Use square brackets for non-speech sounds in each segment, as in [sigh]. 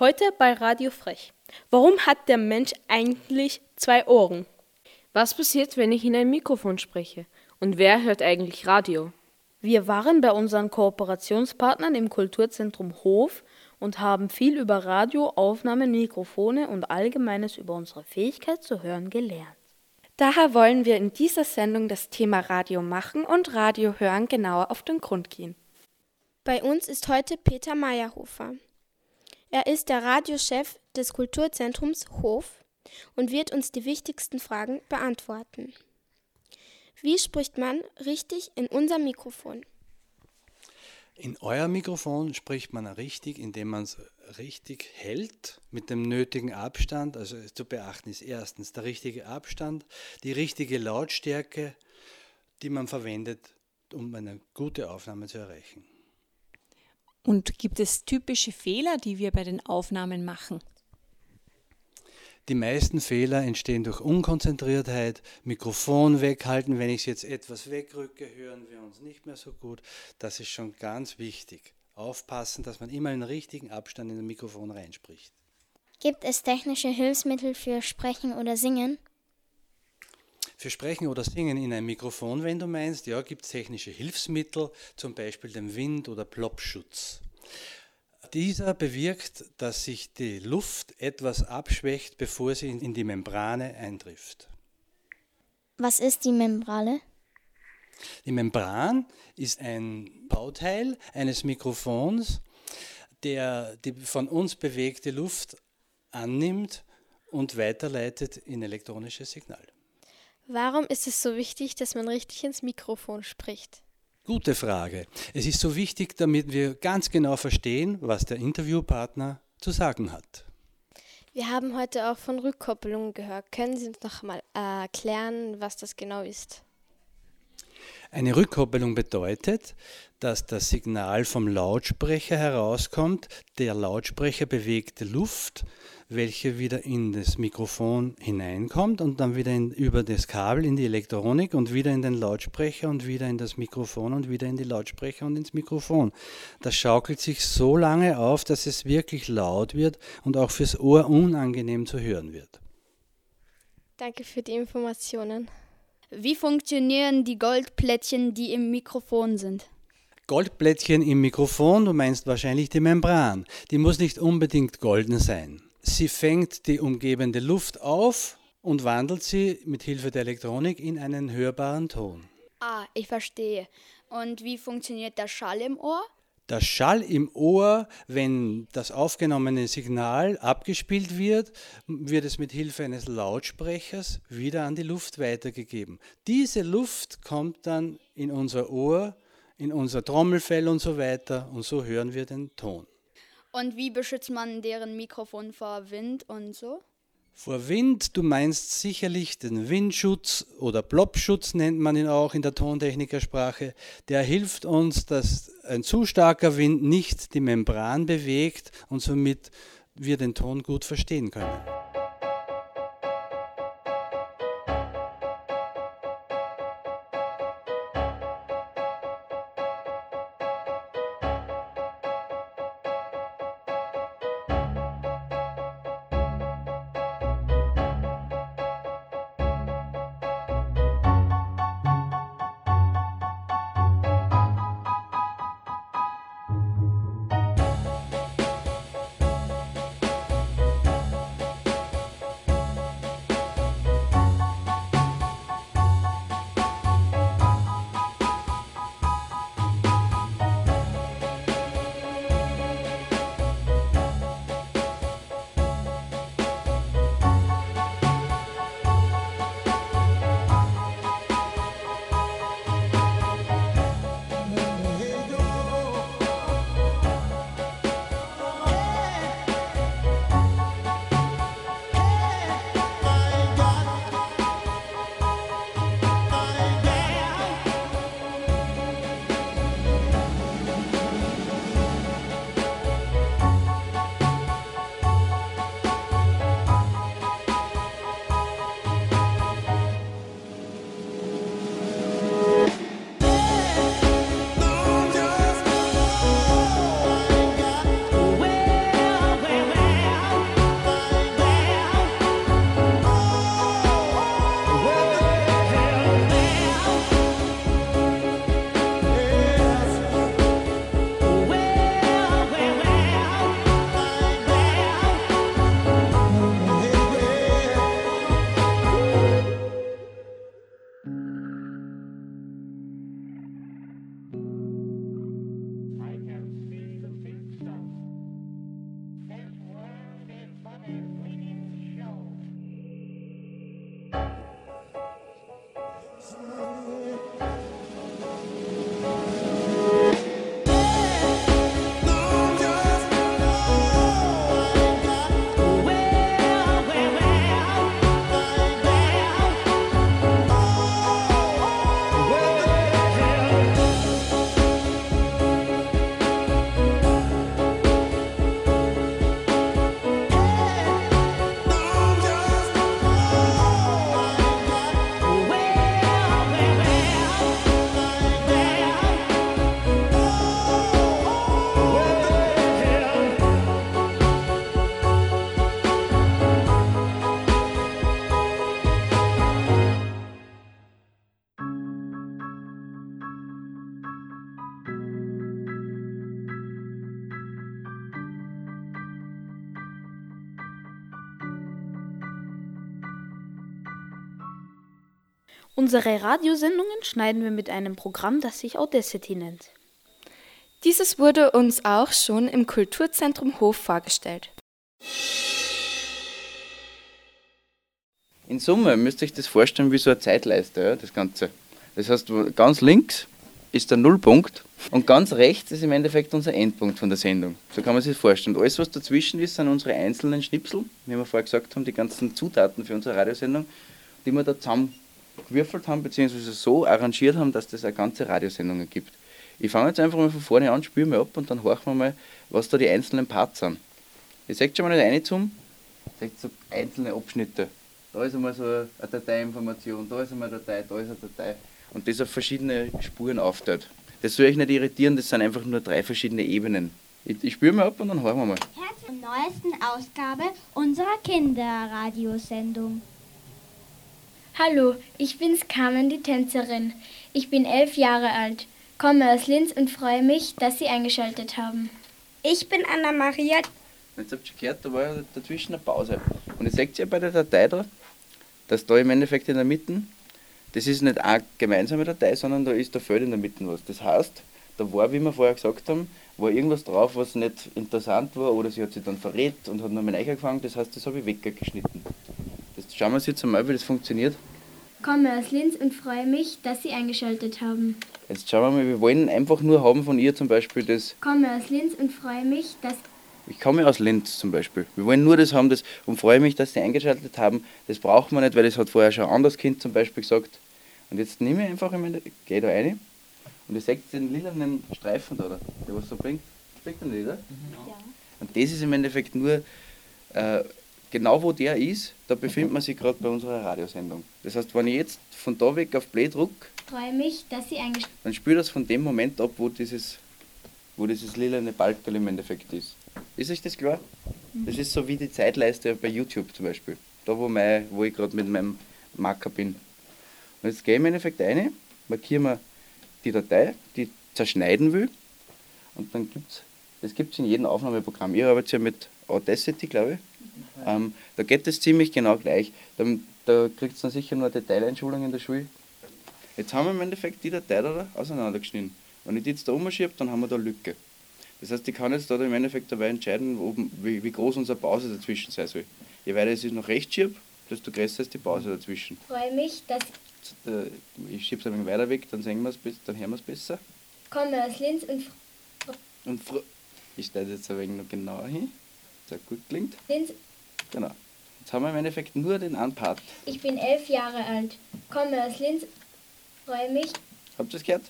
Heute bei Radio Frech. Warum hat der Mensch eigentlich zwei Ohren? Was passiert, wenn ich in ein Mikrofon spreche? Und wer hört eigentlich Radio? Wir waren bei unseren Kooperationspartnern im Kulturzentrum Hof und haben viel über Radioaufnahmen, Mikrofone und Allgemeines über unsere Fähigkeit zu hören gelernt. Daher wollen wir in dieser Sendung das Thema Radio machen und Radio hören genauer auf den Grund gehen. Bei uns ist heute Peter Meyerhofer. Er ist der Radiochef des Kulturzentrums Hof und wird uns die wichtigsten Fragen beantworten. Wie spricht man richtig in unser Mikrofon? In euer Mikrofon spricht man richtig, indem man es richtig hält, mit dem nötigen Abstand. Also zu beachten ist erstens der richtige Abstand, die richtige Lautstärke, die man verwendet, um eine gute Aufnahme zu erreichen. Und gibt es typische Fehler, die wir bei den Aufnahmen machen? Die meisten Fehler entstehen durch Unkonzentriertheit, Mikrofon weghalten. Wenn ich es jetzt etwas wegrücke, hören wir uns nicht mehr so gut. Das ist schon ganz wichtig. Aufpassen, dass man immer einen richtigen Abstand in das Mikrofon reinspricht. Gibt es technische Hilfsmittel für Sprechen oder Singen? Für Sprechen oder Singen in einem Mikrofon, wenn du meinst, ja, gibt es technische Hilfsmittel, zum Beispiel den Wind- oder Plopschutz. Dieser bewirkt, dass sich die Luft etwas abschwächt, bevor sie in die Membrane eintrifft. Was ist die Membrane? Die Membran ist ein Bauteil eines Mikrofons, der die von uns bewegte Luft annimmt und weiterleitet in elektronisches Signal. Warum ist es so wichtig, dass man richtig ins Mikrofon spricht? Gute Frage. Es ist so wichtig, damit wir ganz genau verstehen, was der Interviewpartner zu sagen hat. Wir haben heute auch von Rückkopplung gehört. Können Sie uns noch mal erklären, was das genau ist? Eine Rückkopplung bedeutet, dass das Signal vom Lautsprecher herauskommt, der Lautsprecher bewegte Luft, welche wieder in das Mikrofon hineinkommt und dann wieder in, über das Kabel in die Elektronik und wieder in den Lautsprecher und wieder in das Mikrofon und wieder in die Lautsprecher und ins Mikrofon. Das schaukelt sich so lange auf, dass es wirklich laut wird und auch fürs Ohr unangenehm zu hören wird. Danke für die Informationen. Wie funktionieren die Goldplättchen, die im Mikrofon sind? Goldplättchen im Mikrofon, du meinst wahrscheinlich die Membran. Die muss nicht unbedingt golden sein. Sie fängt die umgebende Luft auf und wandelt sie mit Hilfe der Elektronik in einen hörbaren Ton. Ah, ich verstehe. Und wie funktioniert der Schall im Ohr? Der Schall im Ohr, wenn das aufgenommene Signal abgespielt wird, wird es mit Hilfe eines Lautsprechers wieder an die Luft weitergegeben. Diese Luft kommt dann in unser Ohr, in unser Trommelfell und so weiter und so hören wir den Ton. Und wie beschützt man deren Mikrofon vor Wind und so? Vor Wind, du meinst sicherlich den Windschutz oder Plopschutz nennt man ihn auch in der Tontechnikersprache. Der hilft uns, dass ein zu starker Wind nicht die Membran bewegt und somit wir den Ton gut verstehen können. Unsere Radiosendungen schneiden wir mit einem Programm, das sich Audacity nennt. Dieses wurde uns auch schon im Kulturzentrum Hof vorgestellt. In Summe müsst ihr euch das vorstellen wie so eine Zeitleiste, ja, das Ganze. Das heißt, ganz links ist der Nullpunkt und ganz rechts ist im Endeffekt unser Endpunkt von der Sendung. So kann man sich das vorstellen. Und alles, was dazwischen ist, sind unsere einzelnen Schnipsel, wie wir vorher gesagt haben, die ganzen Zutaten für unsere Radiosendung, die wir da zusammengewürfelt haben, beziehungsweise so arrangiert haben, dass das eine ganze Radiosendung ergibt. Ich fange jetzt einfach mal von vorne an, spüre mal ab und dann horchen wir mal, was da die einzelnen Parts sind. Ihr seht schon mal nicht eine zum, seht so einzelne Abschnitte. Da ist einmal so eine Dateiinformation, da ist einmal eine Datei, da ist eine Datei. Und das auf verschiedene Spuren aufteilt. Das soll euch nicht irritieren, das sind einfach nur drei verschiedene Ebenen. Ich, ich spüre mal ab und dann hören wir mal. Herzlich zur neuesten Ausgabe unserer Kinderradiosendung. Hallo, ich bin's Carmen, die Tänzerin. Ich bin elf Jahre alt, komme aus Linz und freue mich, dass Sie eingeschaltet haben. Ich bin Anna-Maria. Jetzt habt ihr gehört, da war ja dazwischen eine Pause. Und jetzt seht ihr bei der Datei da, dass da im Endeffekt in der Mitte, das ist nicht eine gemeinsame Datei, sondern da ist der Feld in der Mitte was. Das heißt, da war, wie wir vorher gesagt haben, war irgendwas drauf, was nicht interessant war oder sie hat sich dann verrät und hat nochmal gefangen. Das heißt, das habe ich weggeschnitten. Das schauen wir uns jetzt einmal, wie das funktioniert. Komme aus Linz und freue mich, dass Sie eingeschaltet haben. Jetzt schauen wir mal, wir wollen einfach nur haben von ihr zum Beispiel das. Komme aus Linz und freue mich, dass. Ich komme aus Linz zum Beispiel. Wir wollen nur das haben das und freue mich, dass Sie eingeschaltet haben. Das braucht man nicht, weil das hat vorher schon ein anderes Kind zum Beispiel gesagt. Und jetzt nehme ich einfach, ich gehe da rein und ihr seht den lilanen Streifen da, der was so bringt. Bringt er nicht, oder? Ja. Und das ist im Endeffekt nur äh, genau wo der ist, da befindet man sich gerade bei unserer Radiosendung. Das heißt, wenn ich jetzt von da weg auf Play drücke, freue mich, dass Sie eingestellt Dann spüre das von dem Moment ab, wo dieses, wo dieses lilane Balken im Endeffekt ist. Ist euch das klar? Mhm. Das ist so wie die Zeitleiste bei YouTube zum Beispiel. Da, wo, mein, wo ich gerade mit meinem Marker bin. Und jetzt gehe ich im Endeffekt rein, markiere mir die Datei, die ich zerschneiden will. Und dann gibt es, das gibt es in jedem Aufnahmeprogramm. Ich arbeite ja mit Audacity, glaube ich. Ähm, da geht es ziemlich genau gleich. Da, da kriegt es dann sicher nur eine Detaileinschulung in der Schule. Jetzt haben wir im Endeffekt die Datei da auseinandergeschnitten. Wenn ich die jetzt da umschiebe, dann haben wir da eine Lücke. Das heißt, ich kann jetzt da im Endeffekt dabei entscheiden, ob, wie, wie, groß unsere Pause dazwischen sein soll. Je weiter ich es nach rechts schiebe, desto größer ist die Pause dazwischen. Ich freue mich, dass. Äh, ich schiebe es ein wenig weiter weg, dann, sehen wir's, dann hören wir es besser. Komme aus Linz und. Und ich stelle jetzt ein wenig noch genauer hin. Sehr gut klingt. Linz Genau. Jetzt haben wir im Endeffekt nur den einen Part. Ich bin elf Jahre alt, komme aus Linz, freue mich. Habt ihr das gehört?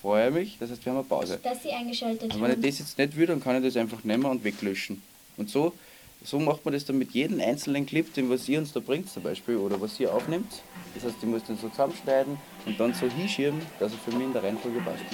Freue mich, das heißt, wir haben eine Pause. Dass Sie eingeschaltet haben. wenn ich das jetzt nicht will, dann kann ich das einfach nehmen und weglöschen. Und so, so macht man das dann mit jedem einzelnen Clip, den was ihr uns da bringt zum Beispiel, oder was ihr aufnimmt. Das heißt, ich muss den so zusammenschneiden und dann so hinschieben, dass er für mich in der Reihenfolge passt.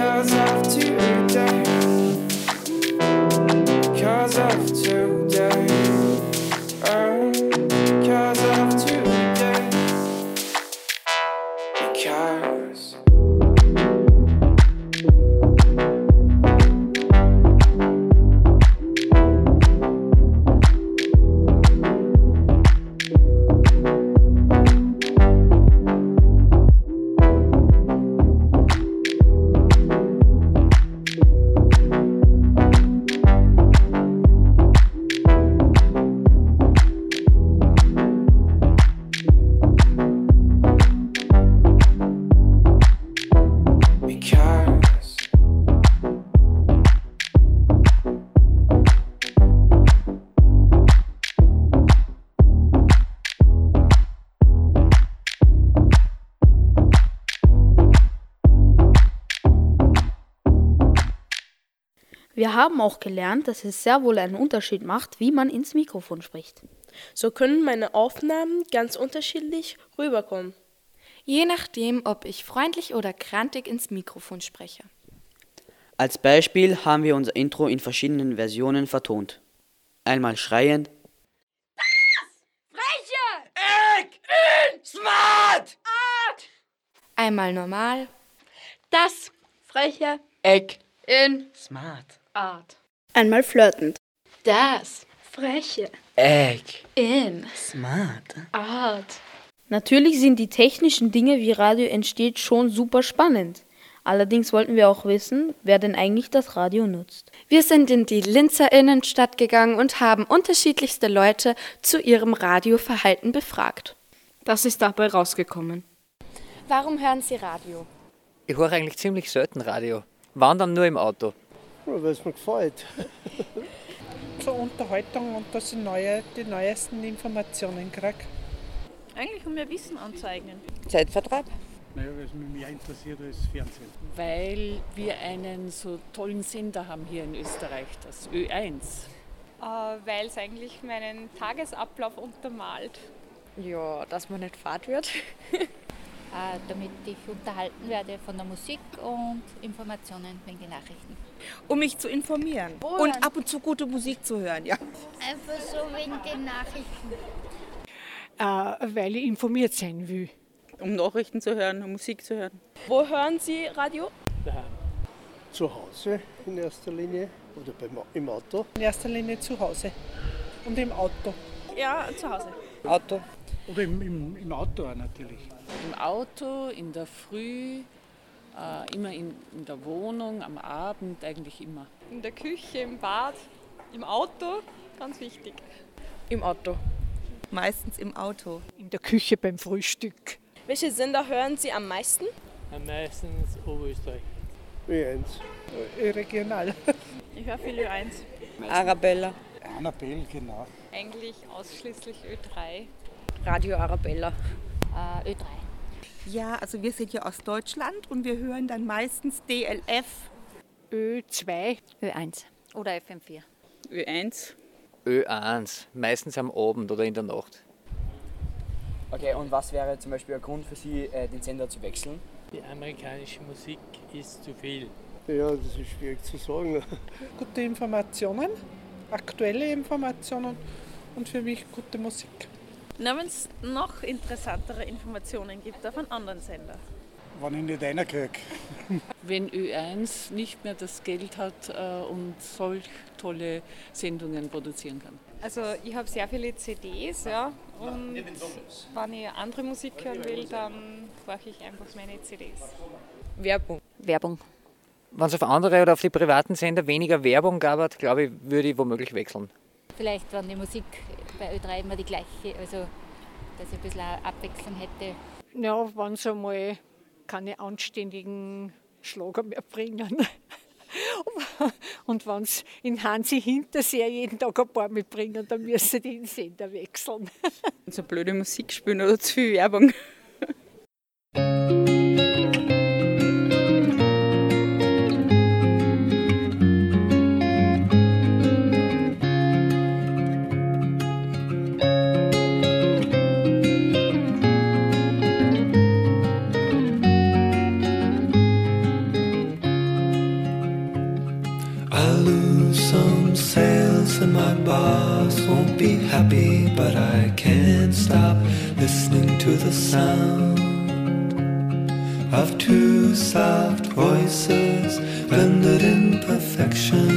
Because of today. Haben auch gelernt, dass es sehr wohl einen Unterschied macht, wie man ins Mikrofon spricht. So können meine Aufnahmen ganz unterschiedlich rüberkommen. Je nachdem, ob ich freundlich oder krantig ins Mikrofon spreche. Als Beispiel haben wir unser Intro in verschiedenen Versionen vertont. Einmal schreiend, Freche! Ich in Smart! Art! Einmal normal. Das Freche Eck in Smart. Art. Einmal flirtend. Das Freche Eck in Smart. Art. Natürlich sind die technischen Dinge, wie Radio entsteht, schon super spannend. Allerdings wollten wir auch wissen, wer denn eigentlich das Radio nutzt. Wir sind in die Linzer Innenstadt gegangen und haben unterschiedlichste Leute zu ihrem Radioverhalten befragt. Das ist dabei rausgekommen. Warum hören Sie Radio? Ich höre eigentlich ziemlich selten Radio. Wandern nur im Auto. Ja, weil es mir gefällt. [laughs] Zur Unterhaltung und dass ich neue, die neuesten Informationen kriege. Eigentlich um mir Wissen anzueignen. Zeitvertreib. Naja, weil es mich mehr interessiert als Fernsehen. Weil wir einen so tollen Sender haben hier in Österreich, das Ö1. Äh, Weil es eigentlich meinen Tagesablauf untermalt. Ja, dass man nicht fad wird. [laughs] Äh, damit ich unterhalten werde von der Musik und Informationen wegen den Nachrichten. Um mich zu informieren Oh, und ab und zu gute Musik zu hören, ja. Einfach so wegen den Nachrichten. Äh, weil ich informiert sein will. Um Nachrichten zu hören, um Musik zu hören. Wo hören Sie Radio? Zu Hause in erster Linie oder beim, im Auto. In erster Linie zu Hause und im Auto. Ja, zu Hause. Auto. Oder im, im, im Auto auch natürlich. Im Auto, in der Früh, äh, immer in, in der Wohnung, am Abend, eigentlich immer. In der Küche, im Bad, im Auto, ganz wichtig. Im Auto. Meistens im Auto. In der Küche beim Frühstück. Welche Sender hören Sie am meisten? Am meistens Oberösterreich. Ö1. Ö regional. [laughs] Ich höre viel Ö1. Arabella. Annabelle, genau. Eigentlich ausschließlich Ö3. Radio Arabella. Äh, Ö3. Ja, also wir sind ja aus Deutschland und wir hören dann meistens DLF. Ö2. Ö1. Oder FM4. Ö1. Ö1. Meistens am Abend oder in der Nacht. Okay, und was wäre zum Beispiel ein Grund für Sie, äh, den Sender zu wechseln? Die amerikanische Musik ist zu viel. Ja, das ist schwierig zu sagen. [laughs] Gute Informationen, aktuelle Informationen und für mich gute Musik. Na, wenn es noch interessantere Informationen gibt auf einem anderen Sender. Wenn ich nicht einer kriege. Wenn Ö1 nicht mehr das Geld hat äh, und solch tolle Sendungen produzieren kann. Also ich habe sehr viele CDs, ja, und wenn ich andere Musik hören will, dann brauche ich einfach meine CDs. Werbung. Werbung. Wenn es auf andere oder auf die privaten Sender weniger Werbung gab, glaube ich, würde ich womöglich wechseln. Vielleicht, wenn die Musik bei Ö3 immer die gleiche, also dass ich ein bisschen Abwechslung hätte. Ja, wenn sie einmal keine anständigen Schlager mehr bringen. [laughs] Und wenn sie in Hansi Hinterseher jeden Tag ein paar mitbringen, dann müssen die den Sender wechseln. [laughs] So blöde Musik spielen oder zu viel Werbung. Happy, but I can't stop listening to the sound of two soft voices blended in perfection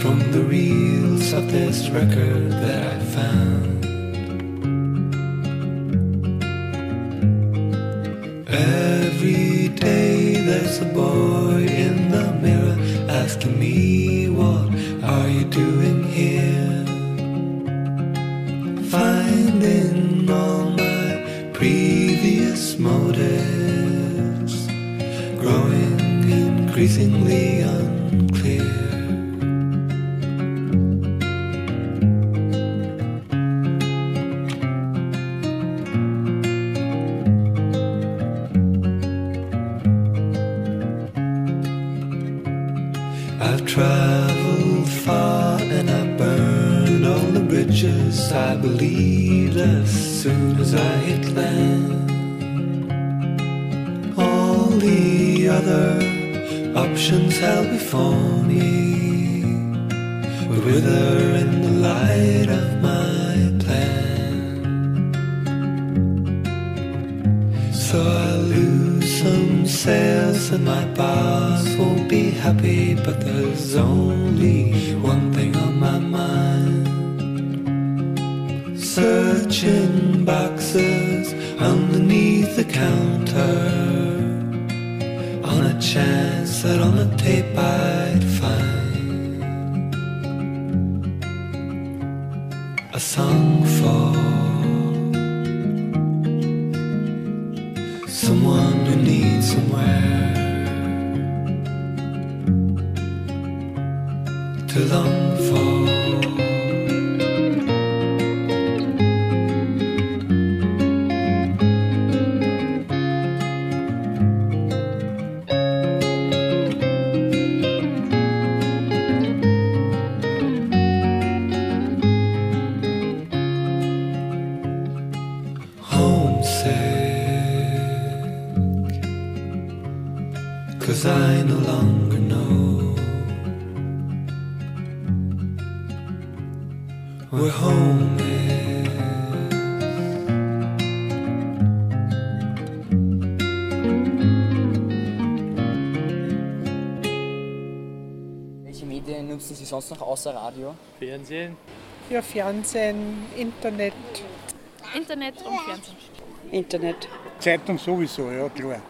from the reels of this record that I found. Increasingly no longer know where home is. Welche Medien nutzen Sie sonst noch außer Radio? Fernsehen. Ja, Fernsehen, Internet. Internet und Fernsehen. Internet. Zeitung sowieso, ja klar.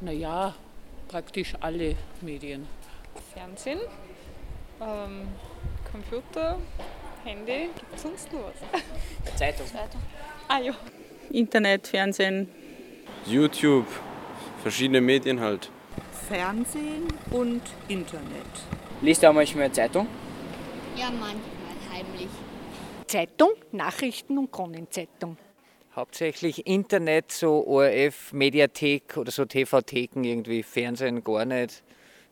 Naja, praktisch alle Medien. Fernsehen, ähm, Computer, Handy. Gibt es sonst noch was? Zeitung. Ah ja. Internet, Fernsehen. YouTube, verschiedene Medien halt. Fernsehen und Internet. Liest du auch manchmal Zeitung? Ja, manchmal heimlich. Zeitung, Nachrichten und Kronenzeitung. Hauptsächlich Internet, so ORF, Mediathek oder so TV-Theken irgendwie, Fernsehen gar nicht,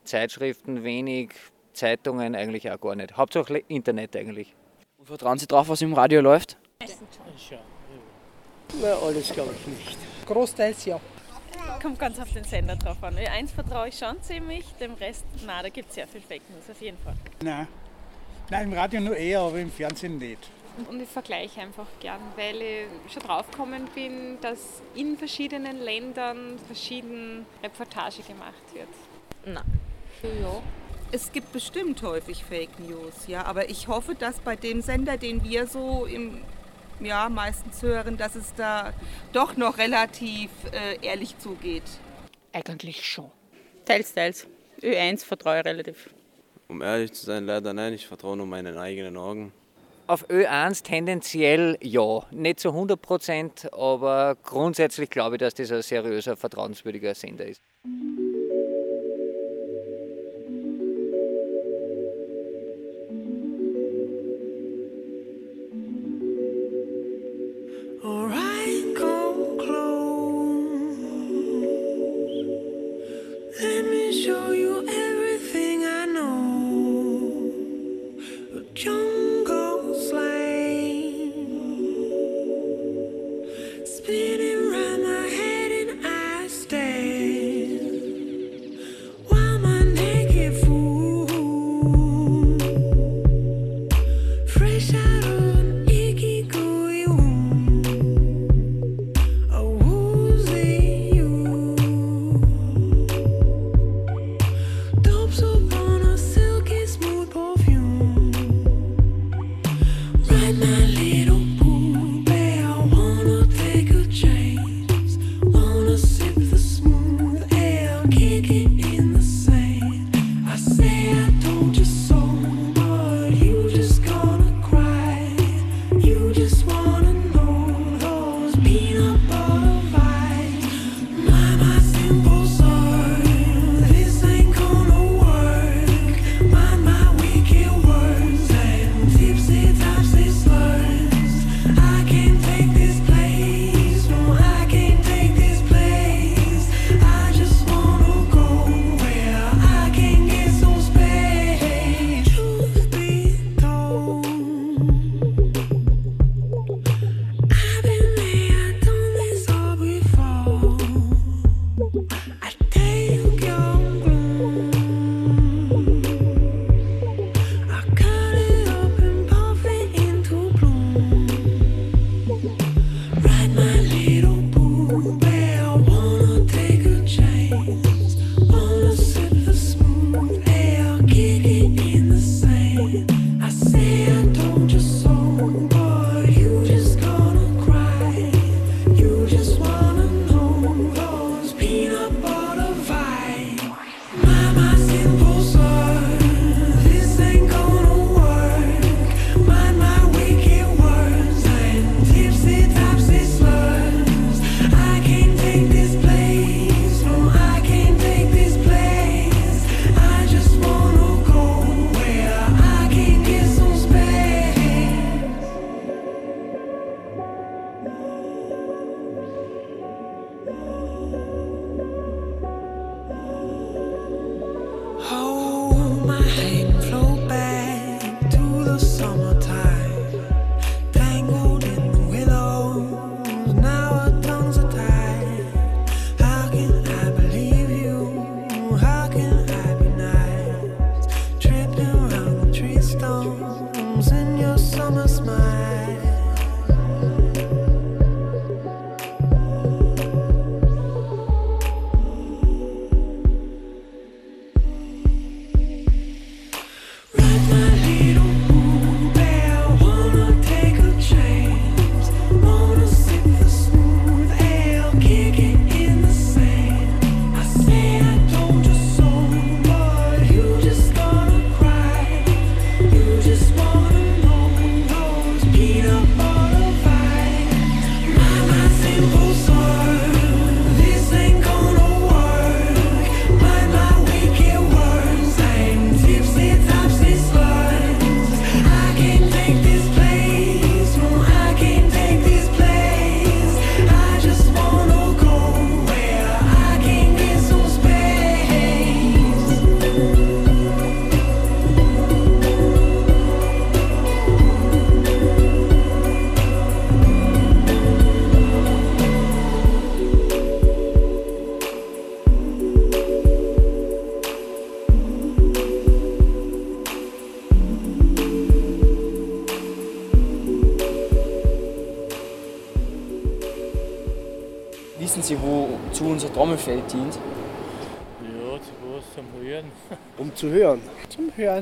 Zeitschriften wenig, Zeitungen eigentlich auch gar nicht. Hauptsächlich Internet eigentlich. Und vertrauen Sie drauf, was im Radio läuft? Na, alles glaube ich nicht. Großteils ja. Kommt ganz auf den Sender drauf an. Eins vertraue ich schon ziemlich, dem Rest, na, da gibt es sehr viel Fake News auf jeden Fall. Nein. Nein, im Radio nur eher, aber im Fernsehen nicht. Und ich vergleiche einfach gern, weil ich schon draufgekommen bin, dass in verschiedenen Ländern verschieden Reportage gemacht wird. Nein. Ja. Es gibt bestimmt häufig Fake News, ja, aber ich hoffe, dass bei dem Sender, den wir so im ja, meistens hören, dass es da doch noch relativ äh, ehrlich zugeht. Eigentlich schon. Teils, teils. Ö1 vertraue relativ. Um ehrlich zu sein, leider nein, ich vertraue nur meinen eigenen Augen. Auf Ö1 tendenziell ja. Nicht zu 100 Prozent, aber grundsätzlich glaube ich, dass das ein seriöser, vertrauenswürdiger Sender ist.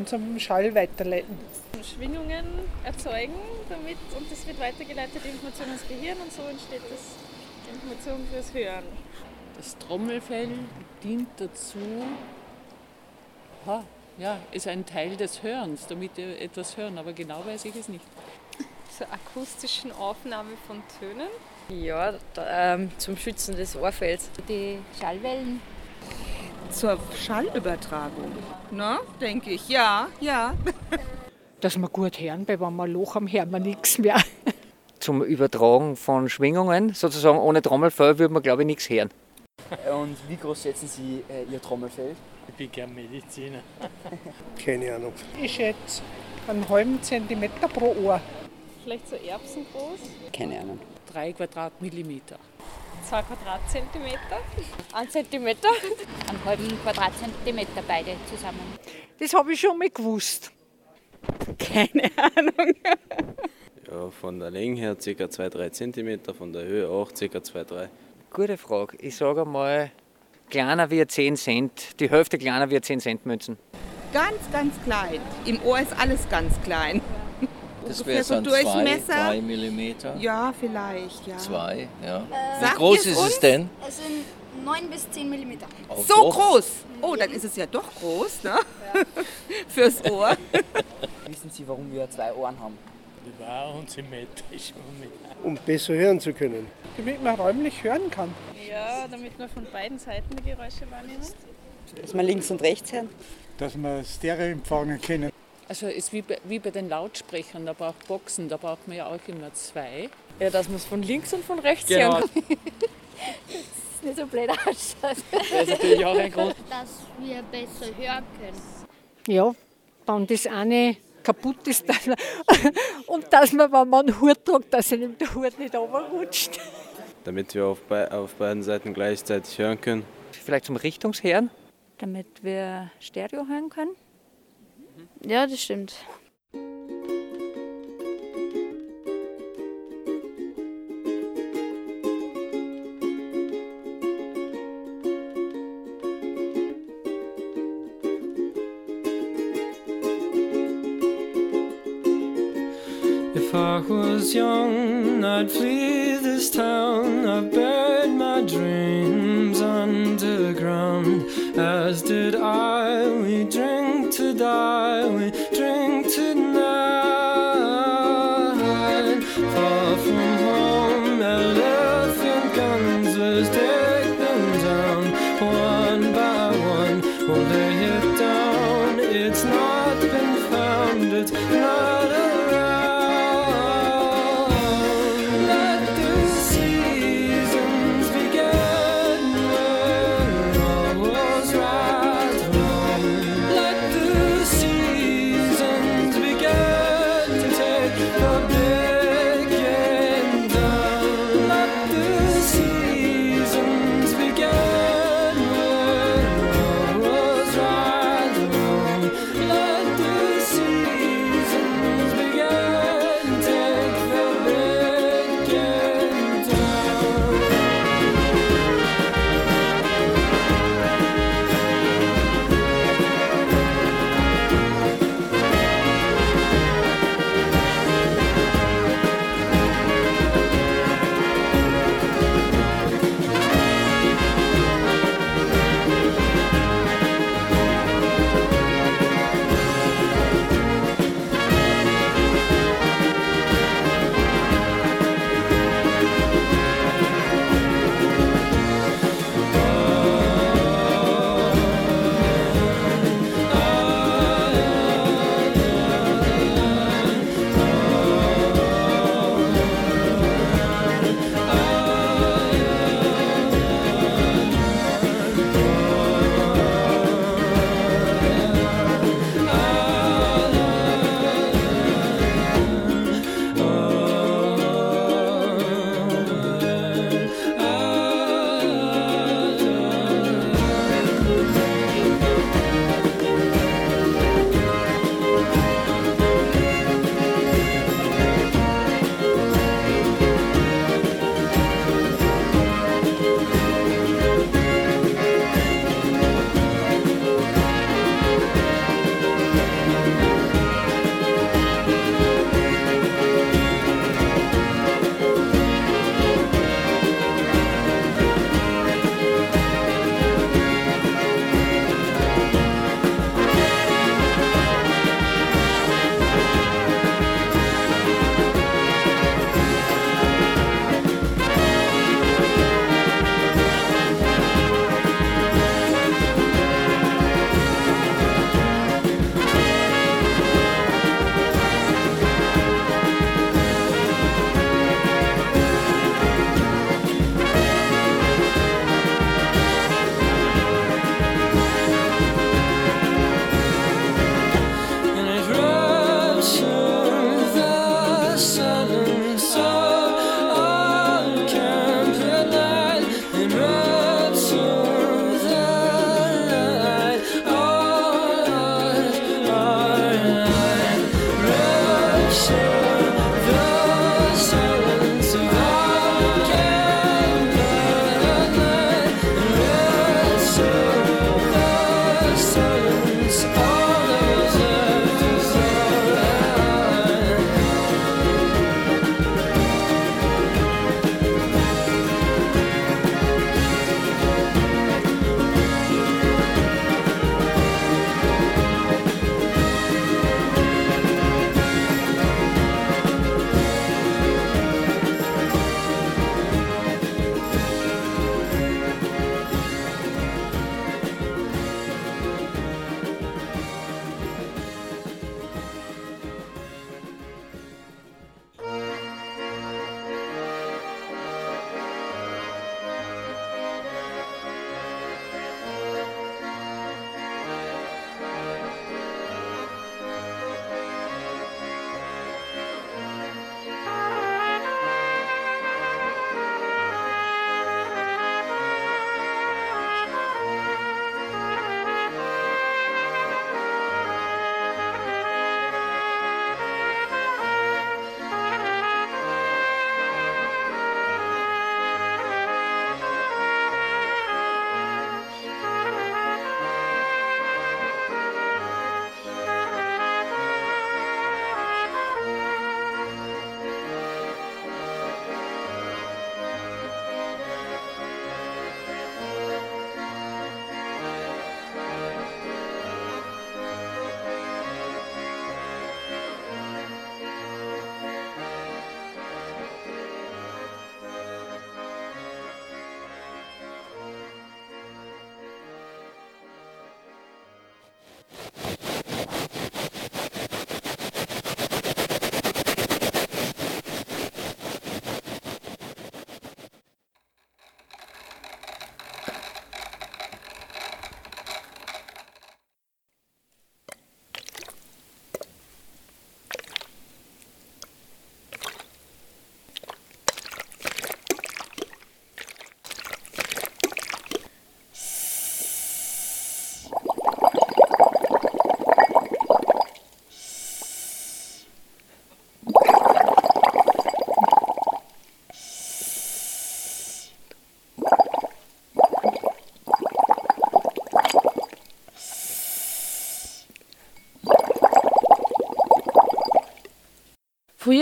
Zum Schall weiterleiten. Schwingungen erzeugen damit und das wird weitergeleitet, die Information ins Gehirn und so entsteht das die Information fürs Hören. Das Trommelfell dient dazu, ha, ja, ist ein Teil des Hörens, damit wir etwas hören, aber genau weiß ich es nicht. Zur akustischen Aufnahme von Tönen. Ja, da, ähm, zum Schützen des Ohrfells. Die Schallwellen. Zur Schallübertragung, ne? Denke ich, ja, ja. [laughs] Dass wir gut hören, weil wenn wir Loch haben, hören wir nichts mehr. [laughs] Zum Übertragen von Schwingungen, sozusagen ohne Trommelfell würde man glaube ich nichts hören. Und wie groß schätzen Sie äh, Ihr Trommelfell? Ich bin gern Mediziner. [laughs] Keine Ahnung. Ich schätze einen halben Zentimeter pro Ohr. Vielleicht so erbsengroß. Keine Ahnung. Drei Quadratmillimeter. Zwei Quadratzentimeter. Ein Zentimeter. Einen halben Quadratzentimeter beide zusammen. Das habe ich schon mal gewusst. Keine Ahnung. Ja, von der Länge her ca. 2-3 cm, von der Höhe auch ca. 2-3 Gute Frage. Ich sage mal, kleiner wie 10 Cent, die Hälfte kleiner wie 10 Cent Münzen. Ganz, ganz klein. Im Ohr ist alles ganz klein. Das wäre so ein 2, Durchmesser. 3 mm. Ja, vielleicht, ja. 2, ja. Äh, Wie groß ist uns? es denn? Es sind 9 bis 10 Millimeter. Oh, So doch. groß. Oh, dann ist es ja doch groß, ne? [laughs] Fürs Ohr. [laughs] Wissen Sie, warum wir zwei Ohren haben? Das war unsymmetrisch. Um besser hören zu können. Damit man räumlich hören kann. Ja, damit man von beiden Seiten die Geräusche wahrnehmen. Dass man links und rechts hören. Dass wir Stereo empfangen können. Also ist wie bei, wie bei den Lautsprechern, da braucht Boxen, da braucht man ja auch immer zwei. Ja, dass man es von links und von rechts Genau. hören kann. [laughs] ist nicht so blöd ausschaut. Das ist natürlich auch ein Grund. Dass wir besser hören können. Ja, wenn das eine kaputt ist dann, [laughs] und dass man, wenn man einen Hut tragt, dass einem der Hut nicht runterrutscht. Damit wir auf, bei, auf beiden Seiten gleichzeitig hören können. Vielleicht zum Richtungsherren? Damit wir Stereo hören können. Ja, das stimmt. If I was young, I'd flee this town. I buried my dreams underground. As did I.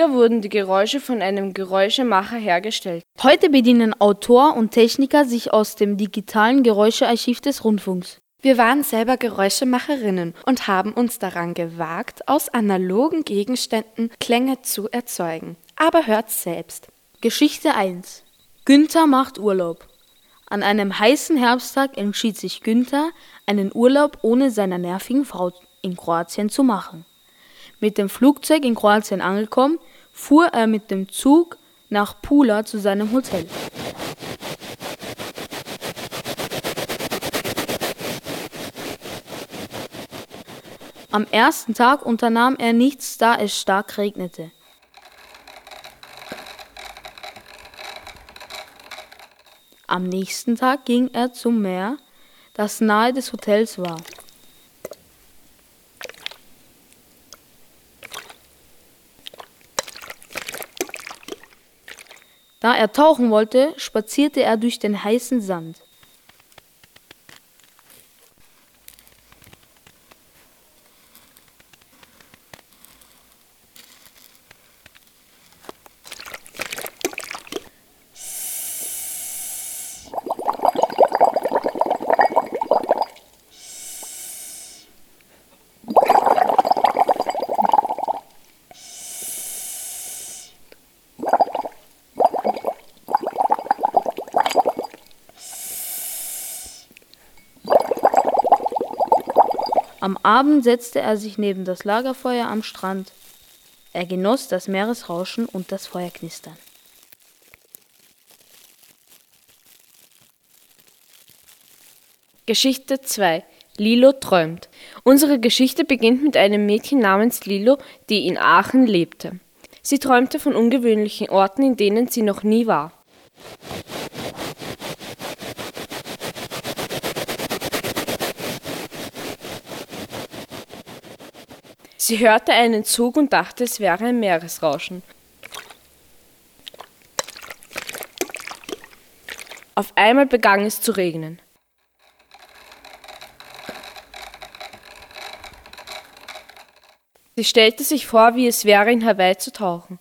Früher wurden die Geräusche von einem Geräuschemacher hergestellt. Heute bedienen Autor und Techniker sich aus dem digitalen Geräuschearchiv des Rundfunks. Wir waren selber Geräuschemacherinnen und haben uns daran gewagt, aus analogen Gegenständen Klänge zu erzeugen. Aber hört selbst. Geschichte 1 Günther macht Urlaub. An einem heißen Herbsttag entschied sich Günther, einen Urlaub ohne seiner nervigen Frau in Kroatien zu machen. Mit dem Flugzeug in Kroatien angekommen, fuhr er mit dem Zug nach Pula zu seinem Hotel. Am ersten Tag unternahm er nichts, da es stark regnete. Am nächsten Tag ging er zum Meer, das nahe des Hotels war. Da er tauchen wollte, spazierte er durch den heißen Sand. Am Abend setzte er sich neben das Lagerfeuer am Strand. Er genoss das Meeresrauschen und das Feuerknistern. Geschichte 2 Lilo träumt. Unsere Geschichte beginnt mit einem Mädchen namens Lilo, die in Aachen lebte. Sie träumte von ungewöhnlichen Orten, in denen sie noch nie war. Sie hörte einen Zug und dachte, es wäre ein Meeresrauschen. Auf einmal begann es zu regnen. Sie stellte sich vor, wie es wäre, in Hawaii zu tauchen.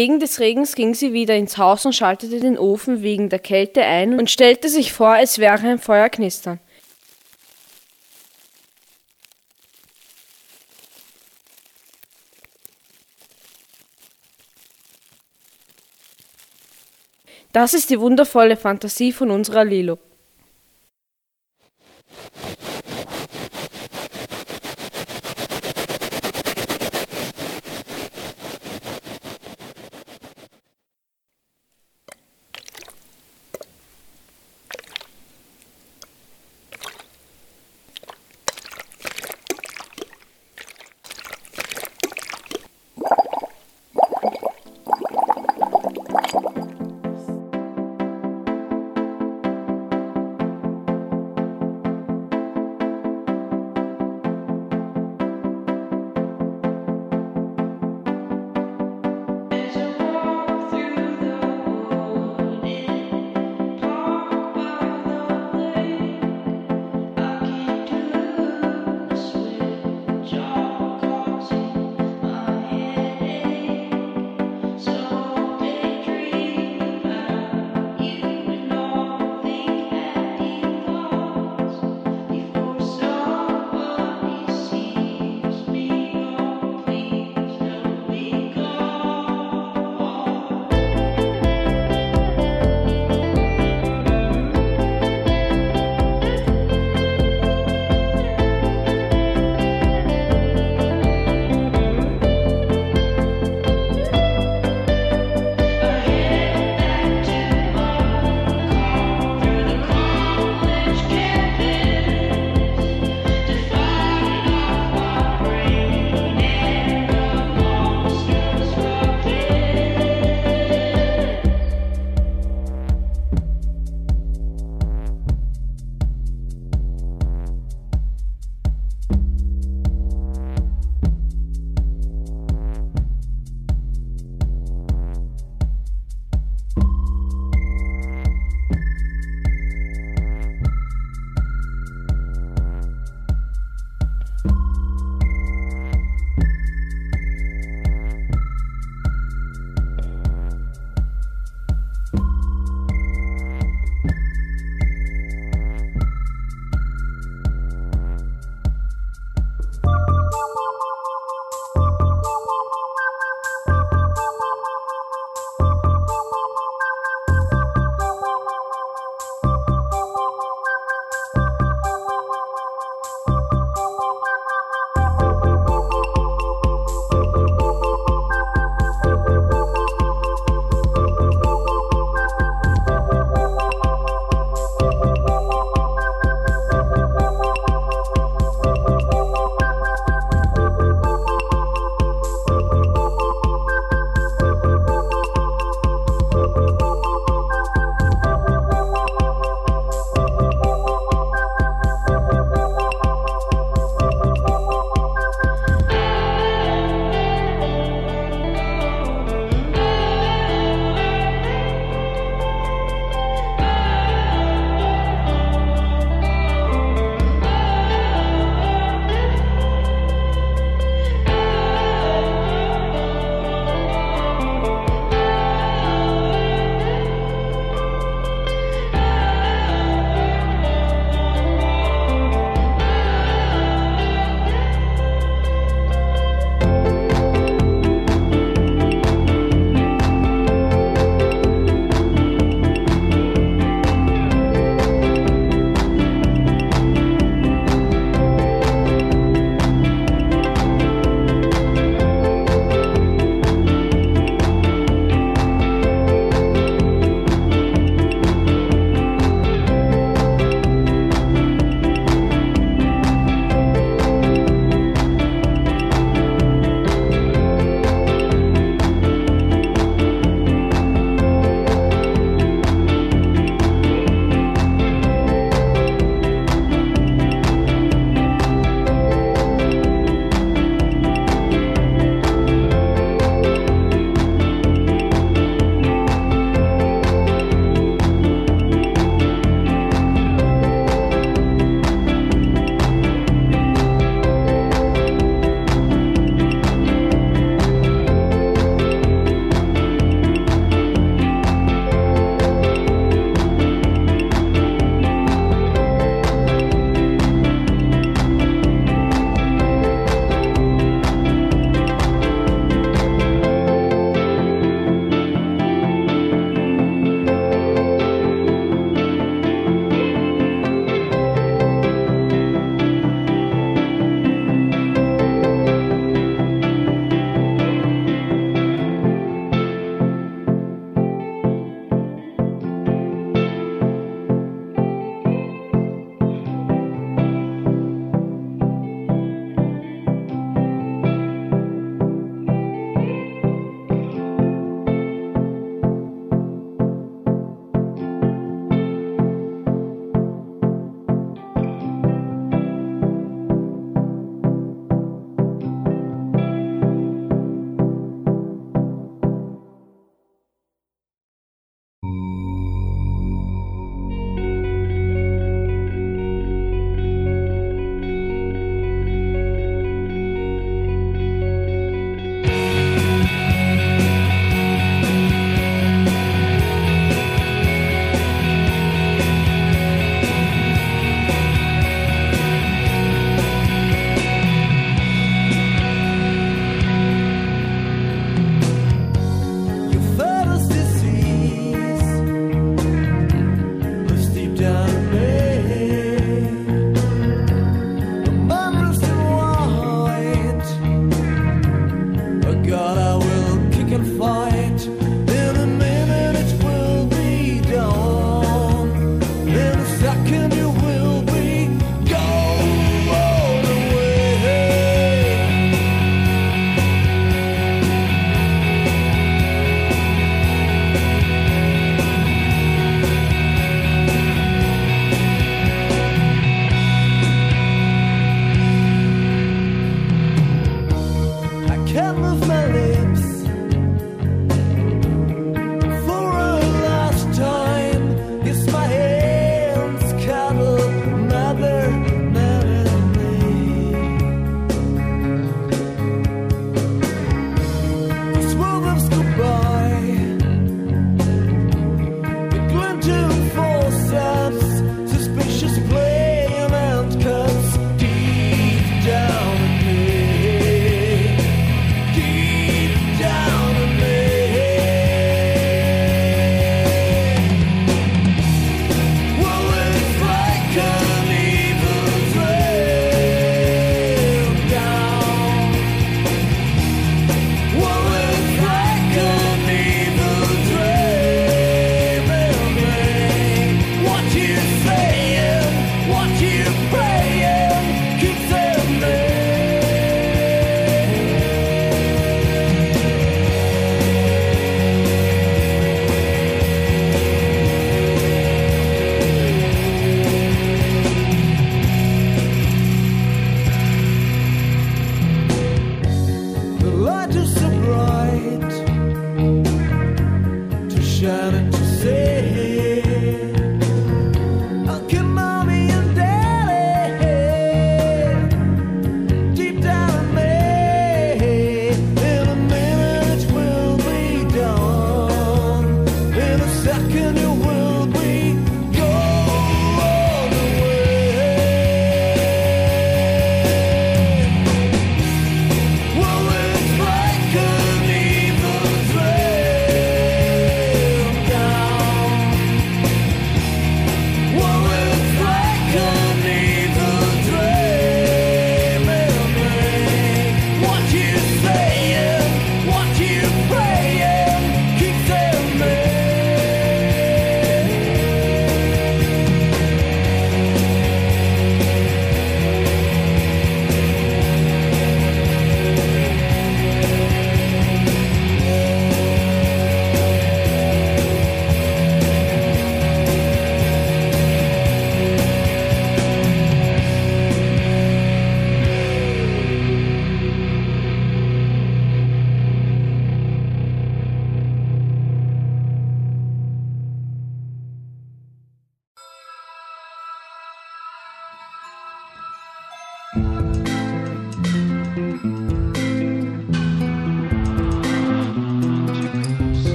Wegen des Regens ging sie wieder ins Haus und schaltete den Ofen wegen der Kälte ein und stellte sich vor, es wäre ein Feuer knistern. Das ist die wundervolle Fantasie von unserer Lilo.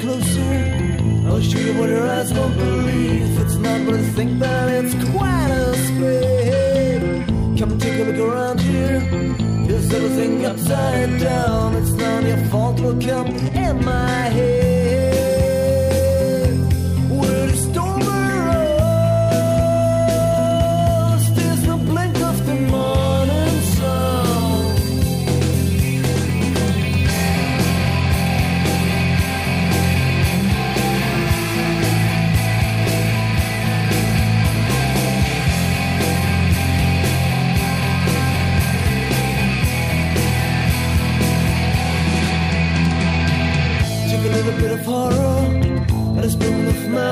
closer. I'll show you what your eyes won't believe. It's not what I think, but it's quite a spread. Come take a look around here. Here's everything upside down. It's not your fault. Look up in my head.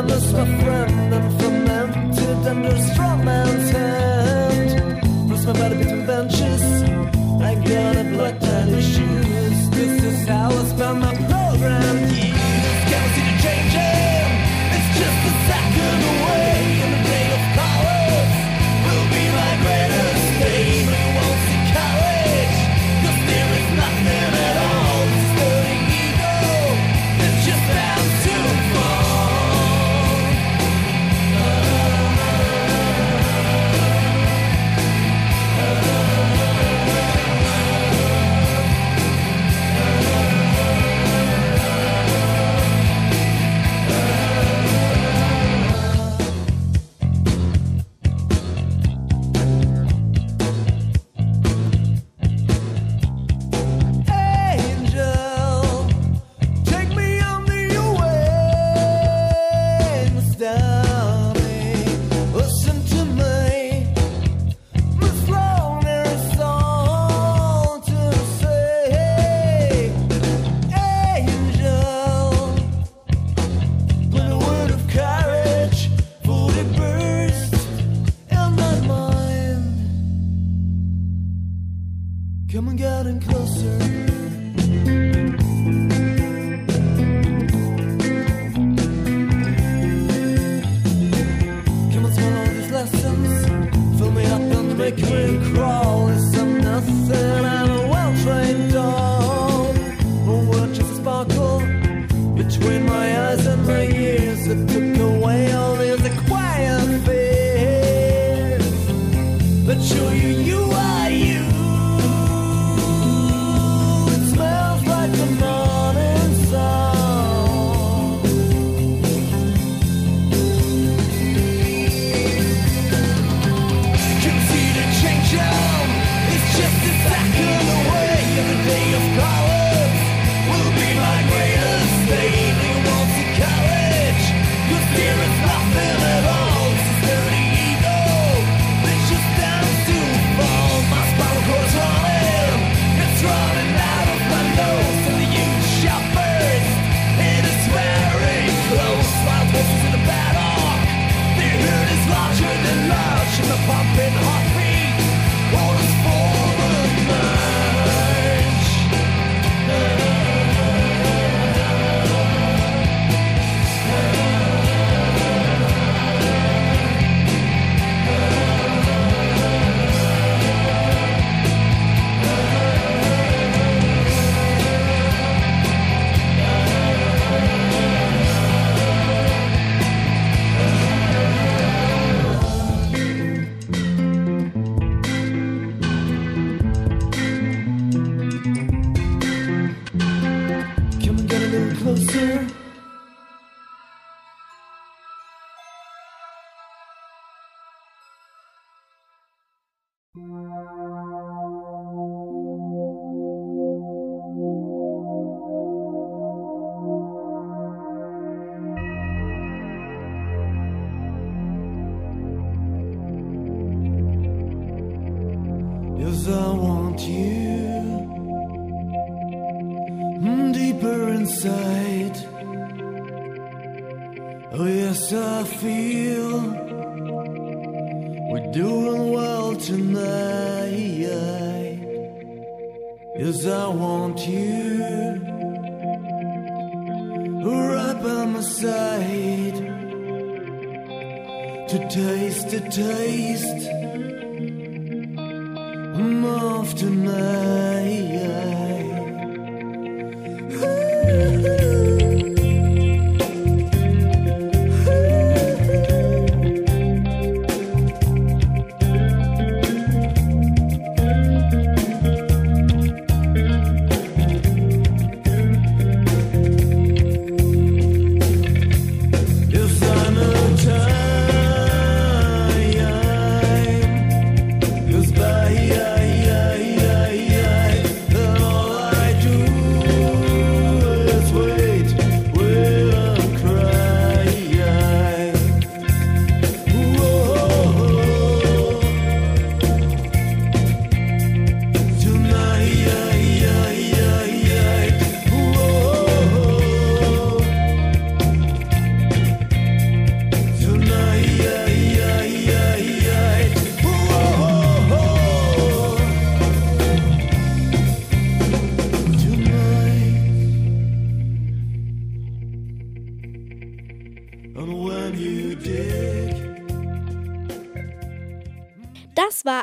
I lost my friend and fermented under there's man's here.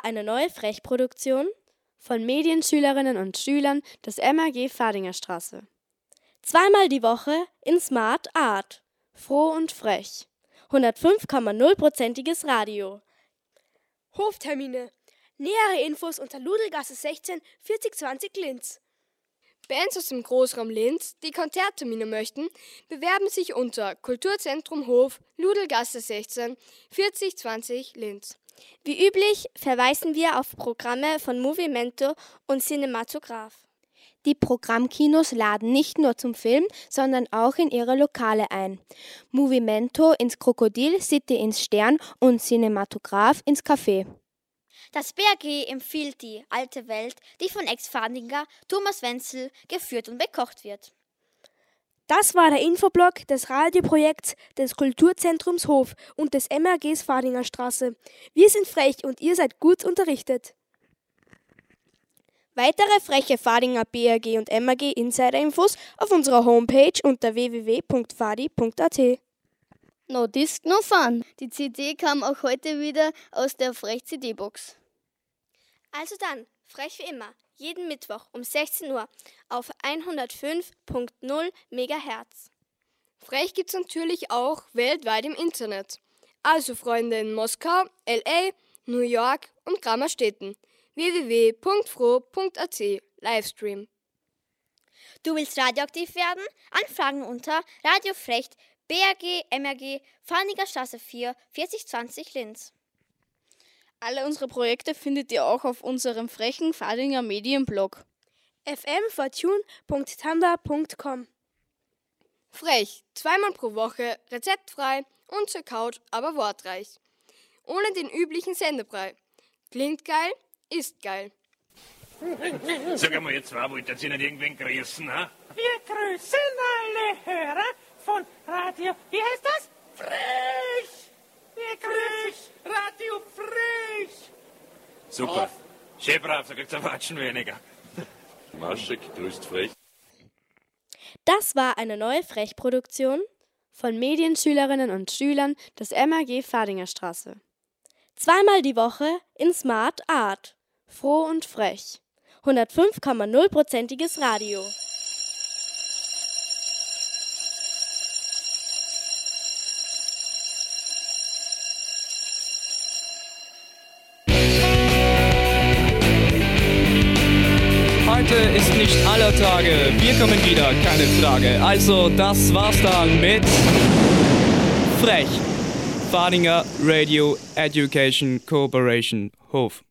Eine neue Frechproduktion von Medienschülerinnen und Schülern des MAG Fadinger Straße. Zweimal die Woche in Smart Art. Froh und frech. 105,0%iges Radio. Hoftermine. Nähere Infos unter Ludelgasse 16 4020 Linz. Bands aus dem Großraum Linz, die Konzerttermine möchten, bewerben sich unter Kulturzentrum Hof, Ludelgasse 16 4020 Linz. Wie üblich verweisen wir auf Programme von Movimento und Cinematograph. Die Programmkinos laden nicht nur zum Film, sondern auch in ihre Lokale ein. Movimento ins Krokodil, City ins Stern und Cinematograph ins Café. Das BRG empfiehlt die alte Welt, die von Ex-Fadinger Thomas Wenzel geführt und bekocht wird. Das war der Infoblog des Radioprojekts des Kulturzentrums Hof und des MRGs Fadinger Straße. Wir sind frech und ihr seid gut unterrichtet. Weitere freche Fadinger BRG und MRG Insider-Infos auf unserer Homepage unter www.fadi.at. No Disc, no Fun. Die CD kam auch heute wieder aus der Frech-CD-Box. Also dann, frech wie immer, jeden Mittwoch um 16 Uhr auf 105.0 MHz. Frech gibt's natürlich auch weltweit im Internet. Also Freunde in Moskau, LA, New York und Grammerstädten. www.fro.at Livestream. Du willst radioaktiv werden? Anfragen unter radiofrecht BRG MRG Farniger Straße 4 4020 Linz. Alle unsere Projekte findet ihr auch auf unserem frechen Fadinger Medienblog fmfortune.tanda.com. Frech, zweimal pro Woche, rezeptfrei und zur Couch, aber wortreich. Ohne den üblichen Sendebrei. Klingt geil, ist geil. Sag einmal, ihr zwei wollt jetzt nicht irgendwen grüßen, ha? Wir grüßen alle Hörer von Radio, wie heißt das? Frech! Grüßen Radio Frech! Super. Schön brav, da kriegt's ein Watschen weniger. [laughs] Maschek grüßt frech. Das war eine neue Frechproduktion von Medienschülerinnen und Schülern des MAG Fadinger Straße. Zweimal die Woche in Smart Art. Froh und frech. 105,0%iges Radio. Nicht aller Tage. Wir kommen wieder, keine Frage. Also, das war's dann mit Frech. Fadinger Radio Education Cooperation Hof.